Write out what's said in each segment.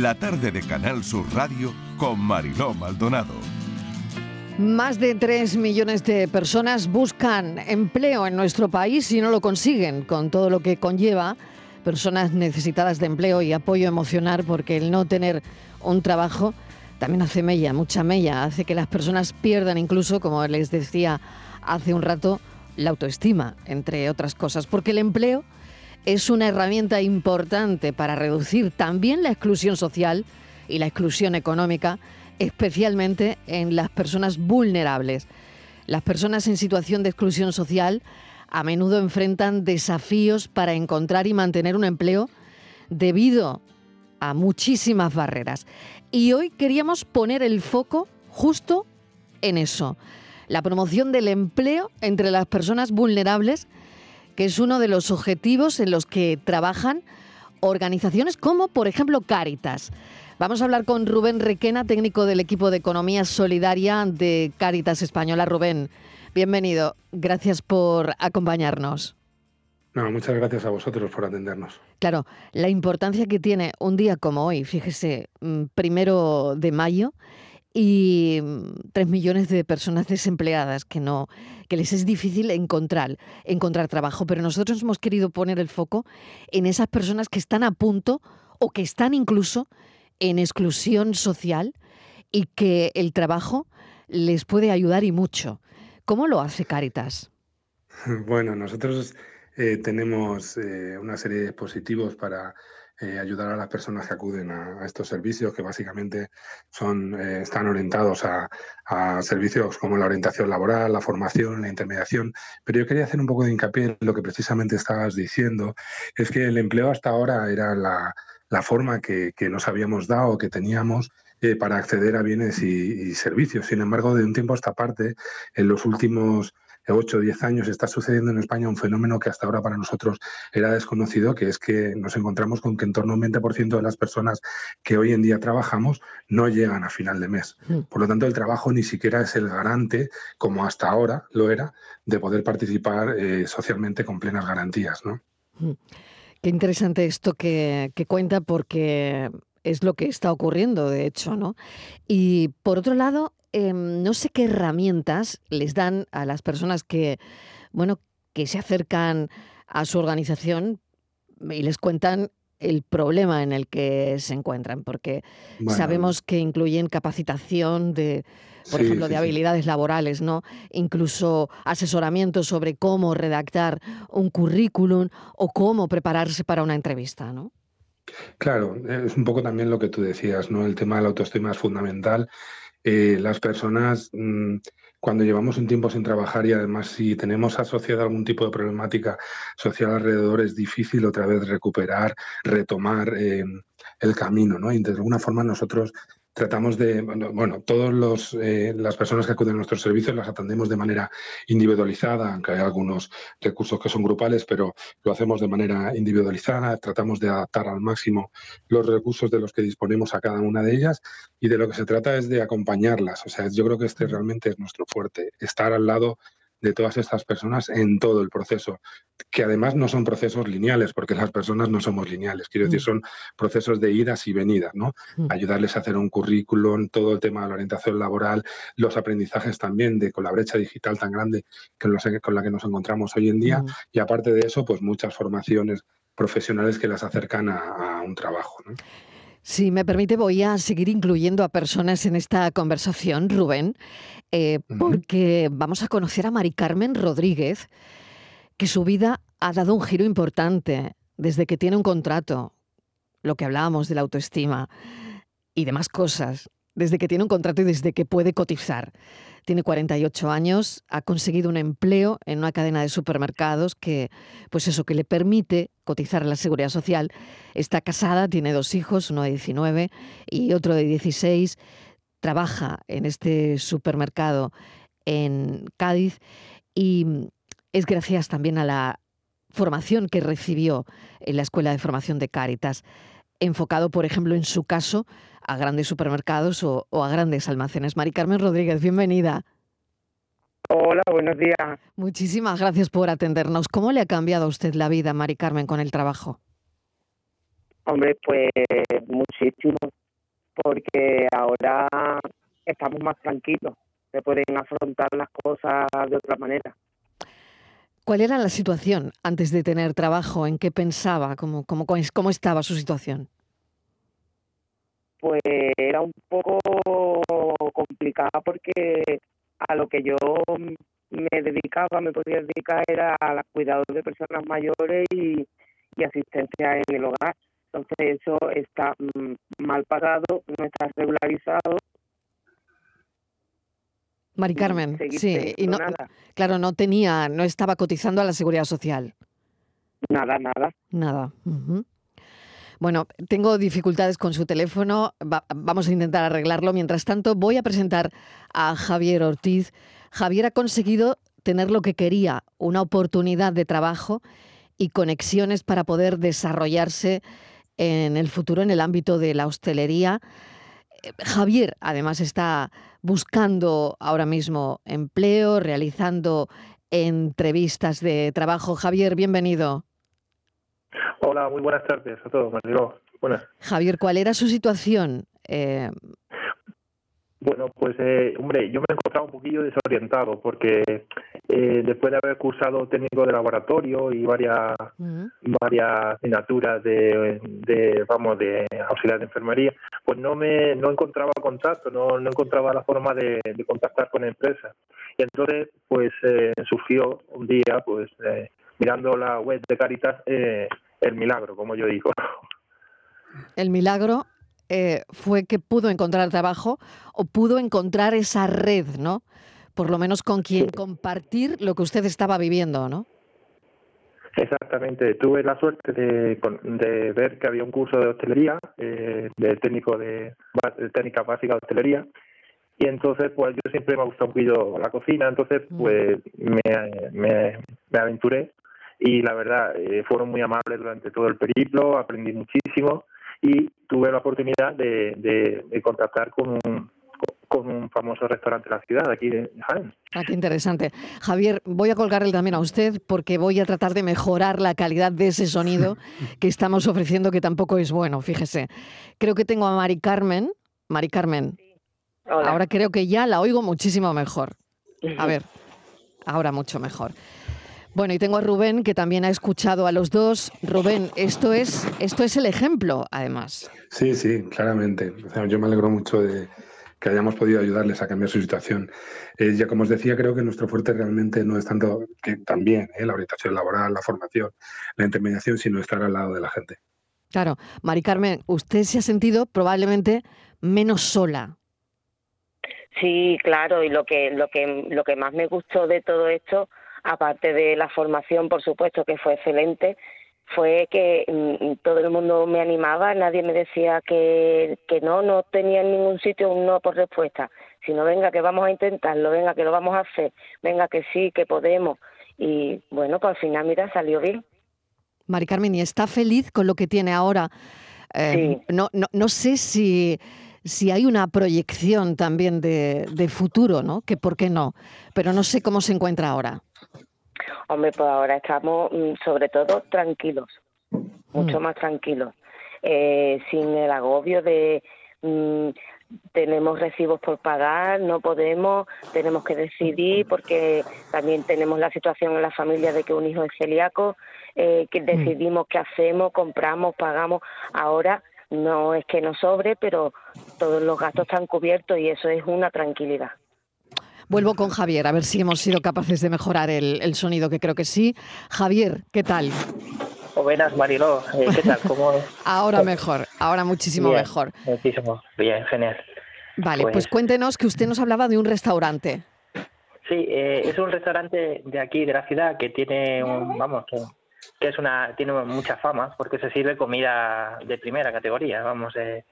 la tarde de Canal Sur Radio con Mariló Maldonado. Más de 3 millones de personas buscan empleo en nuestro país y no lo consiguen, con todo lo que conlleva personas necesitadas de empleo y apoyo emocional, porque el no tener un trabajo también hace mella, mucha mella, hace que las personas pierdan incluso, como les decía hace un rato, la autoestima, entre otras cosas, porque el empleo es una herramienta importante para reducir también la exclusión social y la exclusión económica especialmente en las personas vulnerables. Las personas en situación de exclusión social a menudo enfrentan desafíos para encontrar y mantener un empleo debido a muchísimas barreras. Y hoy queríamos poner el foco justo en eso, la promoción del empleo entre las personas vulnerables, que es uno de los objetivos en los que trabajan organizaciones como, por ejemplo, Cáritas. Vamos a hablar con Rubén Requena, técnico del equipo de Economía Solidaria de Cáritas Española. Rubén, bienvenido. Gracias por acompañarnos. No, muchas gracias a vosotros por atendernos. Claro, la importancia que tiene un día como hoy, fíjese, mm, primero de mayo, y mm, tres millones de personas desempleadas que no que les es difícil encontrar encontrar trabajo pero nosotros hemos querido poner el foco en esas personas que están a punto o que están incluso en exclusión social y que el trabajo les puede ayudar y mucho. ¿Cómo lo hace Caritas? Bueno, nosotros eh, tenemos eh, una serie de dispositivos para eh, ayudar a las personas que acuden a, estos servicios, que básicamente son, están orientados a, servicios como la orientación laboral, la formación, la intermediación. Pero yo quería hacer un poco de hincapié en lo que precisamente estabas diciendo, es que el empleo hasta ahora era la, la forma que, nos habíamos dado, que teníamos eh, para acceder a bienes y, servicios. Sin embargo, de un tiempo a esta parte, en los últimos 8 o 10 años está sucediendo en España un fenómeno que hasta ahora para nosotros era desconocido, que es que nos encontramos con que en torno a un 20% de las personas que hoy en día trabajamos no llegan a final de mes. Mm. Por lo tanto, el trabajo ni siquiera es el garante, como hasta ahora lo era, de poder participar eh, socialmente con plenas garantías. ¿no? Mm. Qué interesante esto que, cuenta porque es lo que está ocurriendo, de hecho, ¿no? Y por otro lado, em, no sé qué herramientas les dan a las personas que, bueno, que se acercan a su organización y les cuentan el problema en el que se encuentran, porque sabemos que incluyen capacitación de, por ejemplo, de habilidades laborales, ¿no? Incluso asesoramiento sobre cómo redactar un currículum o cómo prepararse para una entrevista, ¿no? Claro, es un poco también lo que tú decías, ¿no? El tema de la autoestima es fundamental. Eh, las personas mm, cuando llevamos un tiempo sin trabajar y además si tenemos asociado algún tipo de problemática social alrededor, es difícil otra vez recuperar, retomar eh, el camino, ¿no? Y de alguna forma nosotros tratamos de, bueno, todas eh, las personas que acuden a nuestros servicios las atendemos de manera individualizada, aunque hay algunos recursos que son grupales, pero lo hacemos de manera individualizada, tratamos de adaptar al máximo los recursos de los que disponemos a cada una de ellas y de lo que se trata es de acompañarlas. O sea, yo creo que este realmente es nuestro fuerte, estar al lado de todas estas personas en todo el proceso, que además no son procesos lineales, porque las personas no somos lineales, quiero decir, mm. son procesos de idas y venidas, ¿no? Mm. Ayudarles a hacer un currículum, todo el tema de la orientación laboral, los aprendizajes también de con la brecha digital tan grande que con la que nos encontramos hoy en día, mm. y aparte de eso, pues muchas formaciones profesionales que las acercan a, a un trabajo. ¿no? Si me permite, voy a seguir incluyendo a personas en esta conversación, Rubén, eh, porque vamos a conocer a Mari Carmen Rodríguez, que su vida ha dado un giro importante desde que tiene un contrato, lo que hablábamos de la autoestima y demás cosas, desde que tiene un contrato y desde que puede cotizar. Tiene 48 años, ha conseguido un empleo en una cadena de supermercados que, pues eso, que le permite cotizar a la seguridad social. Está casada, tiene dos hijos, uno de 19 y otro de 16. Trabaja en este supermercado en Cádiz y es gracias también a la formación que recibió en la Escuela de Formación de Cáritas, enfocado, por ejemplo, en su caso, a grandes supermercados o, a grandes almacenes. Mari Carmen Rodríguez, bienvenida. Hola, buenos días. Muchísimas gracias por atendernos. ¿Cómo le ha cambiado a usted la vida, Mari Carmen, con el trabajo? Hombre, pues muchísimo, porque ahora estamos más tranquilos, se pueden afrontar las cosas de otra manera. ¿Cuál era la situación antes de tener trabajo? ¿En qué pensaba? ¿Cómo, cómo, cómo estaba su situación? Pues era un poco complicada porque a lo que yo me dedicaba, me podía dedicar era a los cuidados de personas mayores y, asistencia en el hogar. Entonces eso está mm, mal pagado, no está regularizado. Mari Carmen, sí, y no, claro, no tenía, no estaba cotizando a la seguridad social. Nada, nada. Nada. Bueno, tengo dificultades con su teléfono, vamos a intentar arreglarlo. Mientras tanto, voy a presentar a Javier Ortiz. Javier ha conseguido tener lo que quería, una oportunidad de trabajo y conexiones para poder desarrollarse en el futuro en el ámbito de la hostelería. Javier, además, está buscando ahora mismo empleo, realizando entrevistas de trabajo. Javier, bienvenido. Hola, muy buenas tardes a todos. Buenas. Javier, ¿cuál era su situación? Eh, bueno, pues eh, hombre, yo me he encontrado un poquillo desorientado porque eh, después de haber cursado técnico de laboratorio y varias varias asignaturas de, vamos de auxiliar de enfermería, pues no me no encontraba contacto, no, no encontraba la forma de, contactar con empresas. Y entonces, pues surgió un día, pues mirando la web de Caritas, el milagro, como yo digo. El milagro eh, fue que pudo encontrar trabajo o pudo encontrar esa red, ¿no? Por lo menos con quien compartir lo que usted estaba viviendo, ¿no? Exactamente. Tuve la suerte de, ver que había un curso de hostelería, eh, de técnico de, técnica básica de hostelería, y entonces pues yo siempre me ha gustado un poquito la cocina, entonces mm. pues me, me, me aventuré y la verdad eh, fueron muy amables durante todo el periplo, aprendí muchísimo y tuve la oportunidad de, de, contactar con un, con un famoso restaurante de la ciudad, aquí de Jaén. Ah, qué interesante. Javier, voy a colgarle también a usted porque voy a tratar de mejorar la calidad de ese sonido que estamos ofreciendo, que tampoco es bueno, fíjese. Creo que tengo a Mari Carmen. Mari Carmen. Ahora creo que ya la oigo muchísimo mejor. A ver, ahora mucho mejor. Bueno, y tengo a Rubén que también ha escuchado a los dos. Rubén, esto es, esto es el ejemplo, además. Sí, sí, claramente. yo me alegro mucho de que hayamos podido ayudarles a cambiar su situación. Eh, ya como os decía, creo que nuestro fuerte realmente no es tanto que también eh, la orientación laboral, la formación, la intermediación, sino estar al lado de la gente. Claro, Mari Carmen, usted se ha sentido probablemente menos sola. Sí, claro, y lo que lo que lo que más me gustó de todo esto aparte de la formación, por supuesto, que fue excelente, fue que mm, todo el mundo me animaba, nadie me decía que, que no, no tenía en ningún sitio un no por respuesta, sino venga que vamos a intentarlo, venga que lo vamos a hacer, venga que sí, que podemos. Y bueno, pues al final, mira, salió bien. Mari Carmen, ¿y está feliz con lo que tiene ahora? Eh, no, no, no sé si si hay una proyección también de, de, futuro, ¿no? Que por qué no, pero no sé cómo se encuentra ahora. Hombre, pues ahora estamos mm, sobre todo tranquilos, mucho mm. más tranquilos, eh, sin el agobio de mm, tenemos recibos por pagar, no podemos, tenemos que decidir porque también tenemos la situación en la familia de que un hijo es celíaco, eh, que decidimos qué hacemos, compramos, pagamos. Ahora no es que nos sobre, pero todos los gastos están cubiertos y eso es una tranquilidad. Vuelvo con Javier, a ver si hemos sido capaces de mejorar el, sonido, que creo que sí. Javier, ¿qué tal? buenas, Mariló. Eh, ¿Qué tal? ¿Cómo... ahora mejor, ahora muchísimo mejor. Muchísimo, bien, genial. Vale, pues... pues, cuéntenos que usted nos hablaba de un restaurante. Sí, eh, es un restaurante de aquí, de la ciudad, que tiene, un, vamos, que, es una, tiene mucha fama porque se sirve comida de primera categoría, vamos, eh,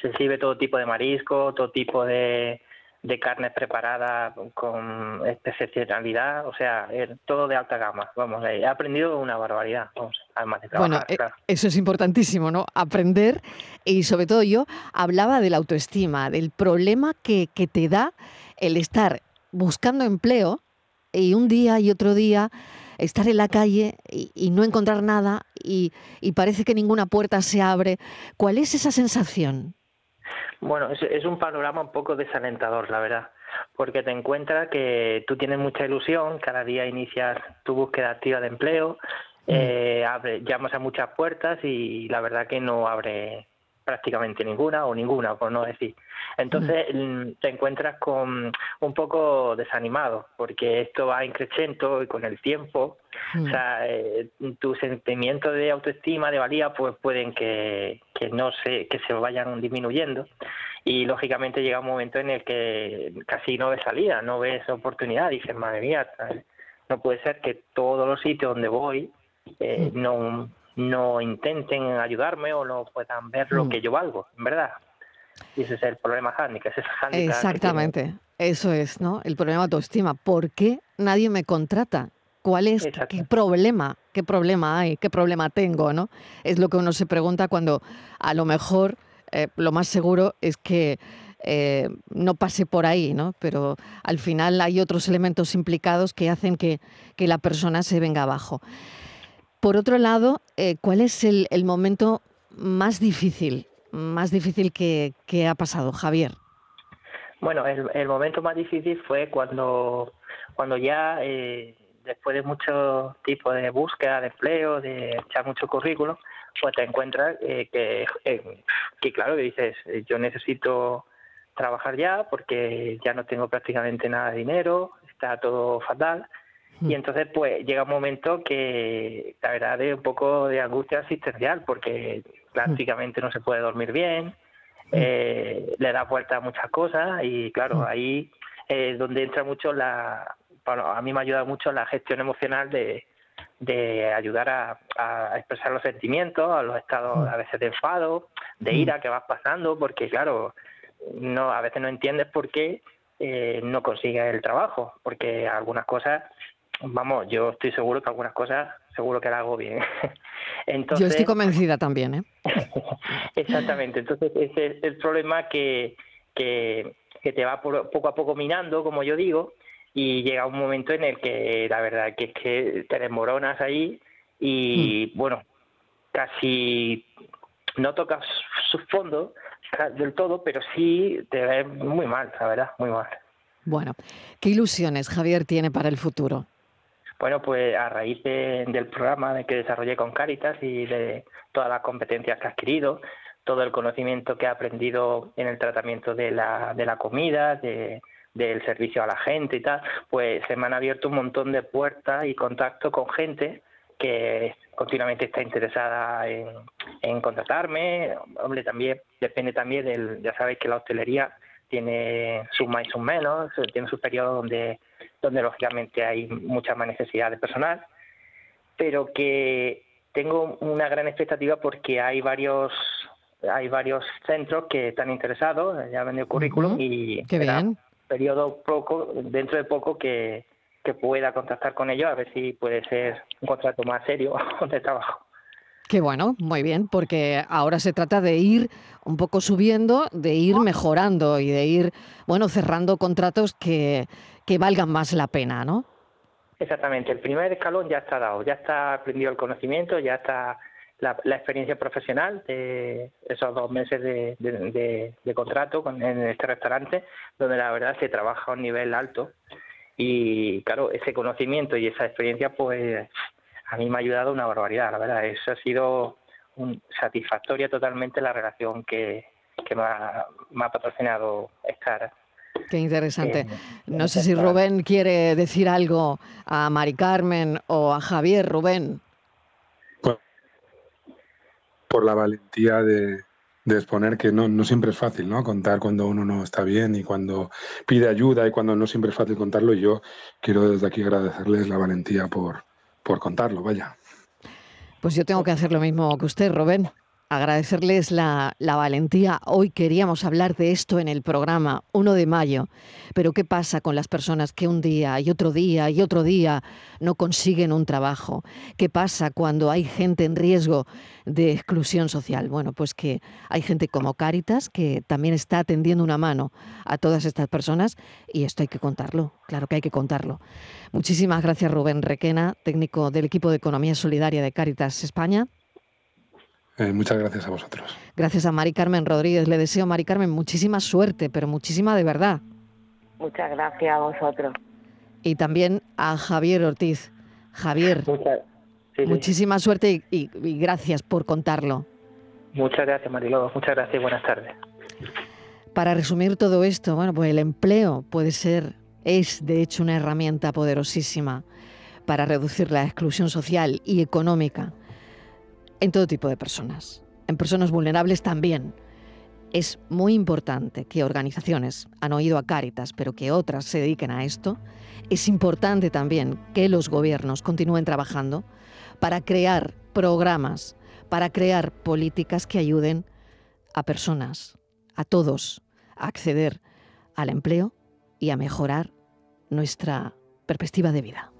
se sirve todo tipo de marisco, todo tipo de, de carnes preparadas con excepcionalidad, o sea, todo de alta gama. Vamos, he aprendido una barbaridad, vamos, además de trabajar. Bueno, eh, eso es importantísimo, ¿no? Aprender y sobre todo yo hablaba de la autoestima, del problema que, que te da el estar buscando empleo y un día y otro día estar en la calle y, no encontrar nada y, parece que ninguna puerta se abre. ¿Cuál es esa sensación? Bueno, es, un panorama un poco desalentador, la verdad, porque te encuentras que tú tienes mucha ilusión, cada día inicias tu búsqueda activa de empleo, mm. eh, llamas a muchas puertas y la verdad que no abre prácticamente ninguna o ninguna, por no decir. Entonces mm, te encuentras con un poco desanimado porque esto va increciendo y con el tiempo, o mm. sea, eh, tus sentimientos de autoestima, de valía, pues pueden que, que no se, que se vayan disminuyendo y lógicamente llega un momento en el que casi no ves salida, no ves oportunidad, dices, madre mía, no puede ser que todos los sitios donde voy eh, mm. no no intenten ayudarme o no puedan ver lo mm. que yo valgo, en verdad. Y ese es el problema handicap. Exactamente, eso es, ¿no? El problema de autoestima. ¿Por qué nadie me contrata? ¿Cuál es? ¿Qué problema? ¿Qué problema hay? ¿Qué problema tengo? ¿no? Es lo que uno se pregunta cuando a lo mejor eh, lo más seguro es que eh, no pase por ahí, ¿no? Pero al final hay otros elementos implicados que hacen que, que la persona se venga abajo. Por otro lado, eh, ¿cuál es el, momento más difícil, más difícil que, ha pasado, Javier? Bueno, el, momento más difícil fue cuando, cuando ya, eh, después de mucho tipo de búsqueda de empleo, de echar mucho currículum, pues te encuentras eh, que, que, claro, que dices, yo necesito trabajar ya porque ya no tengo prácticamente nada de dinero, está todo fatal y mm. entonces, pues llega un momento que la verdad es un poco de angustia asistencial, porque prácticamente no se puede dormir bien, mm. eh, le da vuelta a muchas cosas y claro, mm. ahí es donde entra mucho la, bueno, a mí me ayuda mucho la gestión emocional de, de ayudar a, a, expresar los sentimientos, a los estados a veces de enfado, de ira que vas pasando, porque claro, no a veces no entiendes por qué eh, no consigues el trabajo, porque algunas cosas vamos, yo estoy seguro que algunas cosas seguro que la hago bien. Entonces, yo estoy convencida también, ¿eh? exactamente. Entonces, ese es el problema que, que, te va poco a poco minando, como yo digo, y llega un momento en el que la verdad que es que te desmoronas ahí y, hmm. bueno, casi no tocas su fondo del todo, pero sí te ves muy mal, la verdad, muy mal. Bueno, ¿qué ilusiones Javier tiene para el futuro? Bueno, pues a raíz del programa que desarrollé con Caritas y de todas las competencias que ha adquirido, todo el conocimiento que ha aprendido en el tratamiento de la, de la comida, del servicio a la gente y tal, pues se me han abierto un montón de puertas y contacto con gente que continuamente está interesada en, en contratarme. Hombre, también depende también del, ya sabéis que la hostelería tiene sus más y sus menos, tiene sus periodos donde donde lógicamente hay mucha más necesidad de personal, pero que tengo una gran expectativa porque hay varios hay varios centros que están interesados, ya ven el currículum y Qué bien. periodo poco dentro de poco que, que pueda contactar con ellos a ver si puede ser un contrato más serio de trabajo. Qué bueno, muy bien, porque ahora se trata de ir un poco subiendo, de ir mejorando y de ir, bueno, cerrando contratos que, que valgan más la pena, ¿no? Exactamente, el primer escalón ya está dado, ya está aprendido el conocimiento, ya está la, experiencia profesional de esos dos meses de, contrato con, en este restaurante, donde la verdad se trabaja a un nivel alto y claro, ese conocimiento y esa experiencia pues a mí me ha ayudado una barbaridad, la verdad, eso ha sido un, satisfactoria totalmente la relación que, que me, ha, me ha patrocinado Escar Qué interesante. No sé si Rubén quiere decir algo a Mari Carmen o a Javier. Rubén. Por la valentía de, exponer que no, no, siempre es fácil, ¿no? Contar cuando uno no está bien y cuando pide ayuda y cuando no siempre es fácil contarlo. Y yo quiero desde aquí agradecerles la valentía por, por contarlo, vaya. Pues yo tengo que hacer lo mismo que usted, Rubén agradecerles la, valentía. Hoy queríamos hablar de esto en el programa 1 de mayo, pero ¿qué pasa con las personas que un día y otro día y otro día no consiguen un trabajo? ¿Qué pasa cuando hay gente en riesgo de exclusión social? Bueno, pues que hay gente como Cáritas que también está tendiendo una mano a todas estas personas y esto hay que contarlo, claro que hay que contarlo. Muchísimas gracias Rubén Requena, técnico del equipo de Economía Solidaria de Cáritas España. Eh, muchas gracias a vosotros. Gracias a Mari Carmen Rodríguez. Le deseo, Mari Carmen, muchísima suerte, pero muchísima de verdad. Muchas gracias a vosotros. Y también a Javier Ortiz. Javier, muchísima suerte y, gracias por contarlo. Muchas gracias, Mariló. Muchas gracias y buenas tardes. Para resumir todo esto, bueno, pues el empleo puede ser, es de hecho una herramienta poderosísima para reducir la exclusión social y económica en todo tipo de personas, en personas vulnerables también. Es muy importante que organizaciones, han oído a Cáritas, pero que otras se dediquen a esto. Es importante también que los gobiernos continúen trabajando para crear programas, para crear políticas que ayuden a personas, a todos, a acceder al empleo y a mejorar nuestra perspectiva de vida.